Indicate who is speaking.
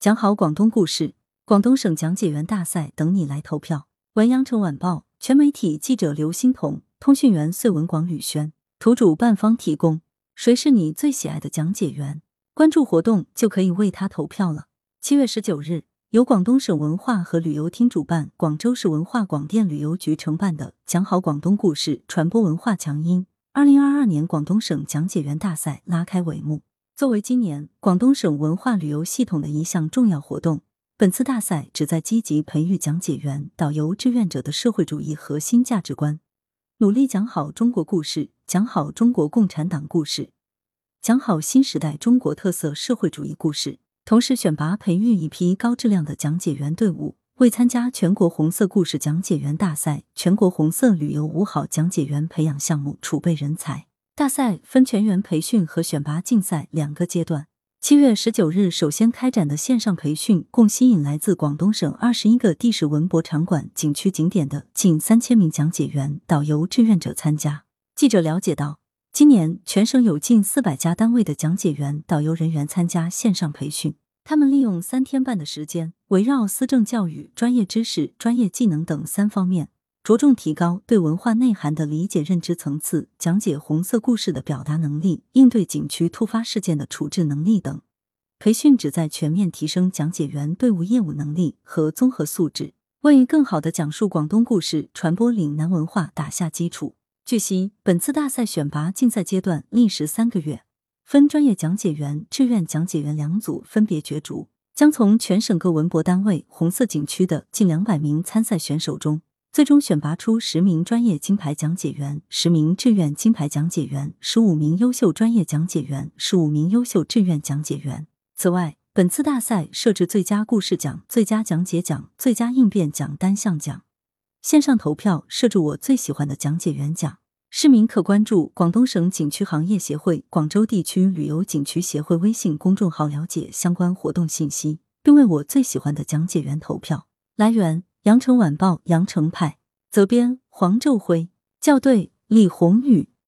Speaker 1: 讲好广东故事，广东省讲解员大赛等你来投票。文阳城晚报全媒体记者刘欣彤，通讯员穗文广宇轩，图主办方提供。谁是你最喜爱的讲解员？关注活动就可以为他投票了。七月十九日，由广东省文化和旅游厅主办，广州市文化广电旅游局承办的“讲好广东故事，传播文化强音”二零二二年广东省讲解员大赛拉开帷幕。作为今年广东省文化旅游系统的一项重要活动，本次大赛旨在积极培育讲解员、导游、志愿者的社会主义核心价值观，努力讲好中国故事，讲好中国共产党故事，讲好新时代中国特色社会主义故事。同时，选拔培育一批高质量的讲解员队伍，为参加全国红色故事讲解员大赛、全国红色旅游五好讲解员培养项目储备人才。大赛分全员培训和选拔竞赛两个阶段。七月十九日首先开展的线上培训，共吸引来自广东省二十一个地市文博场馆、景区景点的近三千名讲解员、导游、志愿者参加。记者了解到，今年全省有近四百家单位的讲解员、导游人员参加线上培训，他们利用三天半的时间，围绕思政教育、专业知识、专业技能等三方面。着重提高对文化内涵的理解认知层次，讲解红色故事的表达能力，应对景区突发事件的处置能力等。培训旨在全面提升讲解员队伍业务能力和综合素质，为更好的讲述广东故事、传播岭南文化打下基础。据悉，本次大赛选拔竞赛阶段历时三个月，分专业讲解员、志愿讲解员两组分别角逐，将从全省各文博单位、红色景区的近两百名参赛选手中。最终选拔出十名专业金牌讲解员、十名志愿金牌讲解员、十五名优秀专业讲解员、十五名优秀志愿讲解员。此外，本次大赛设置最佳故事奖、最佳讲解奖、最佳应变奖单项奖。线上投票设置我最喜欢的讲解员奖，市民可关注广东省景区行业协会广州地区旅游景区协会微信公众号了解相关活动信息，并为我最喜欢的讲解员投票。来源。羊城晚报羊城派责编黄昼辉校对李宏宇。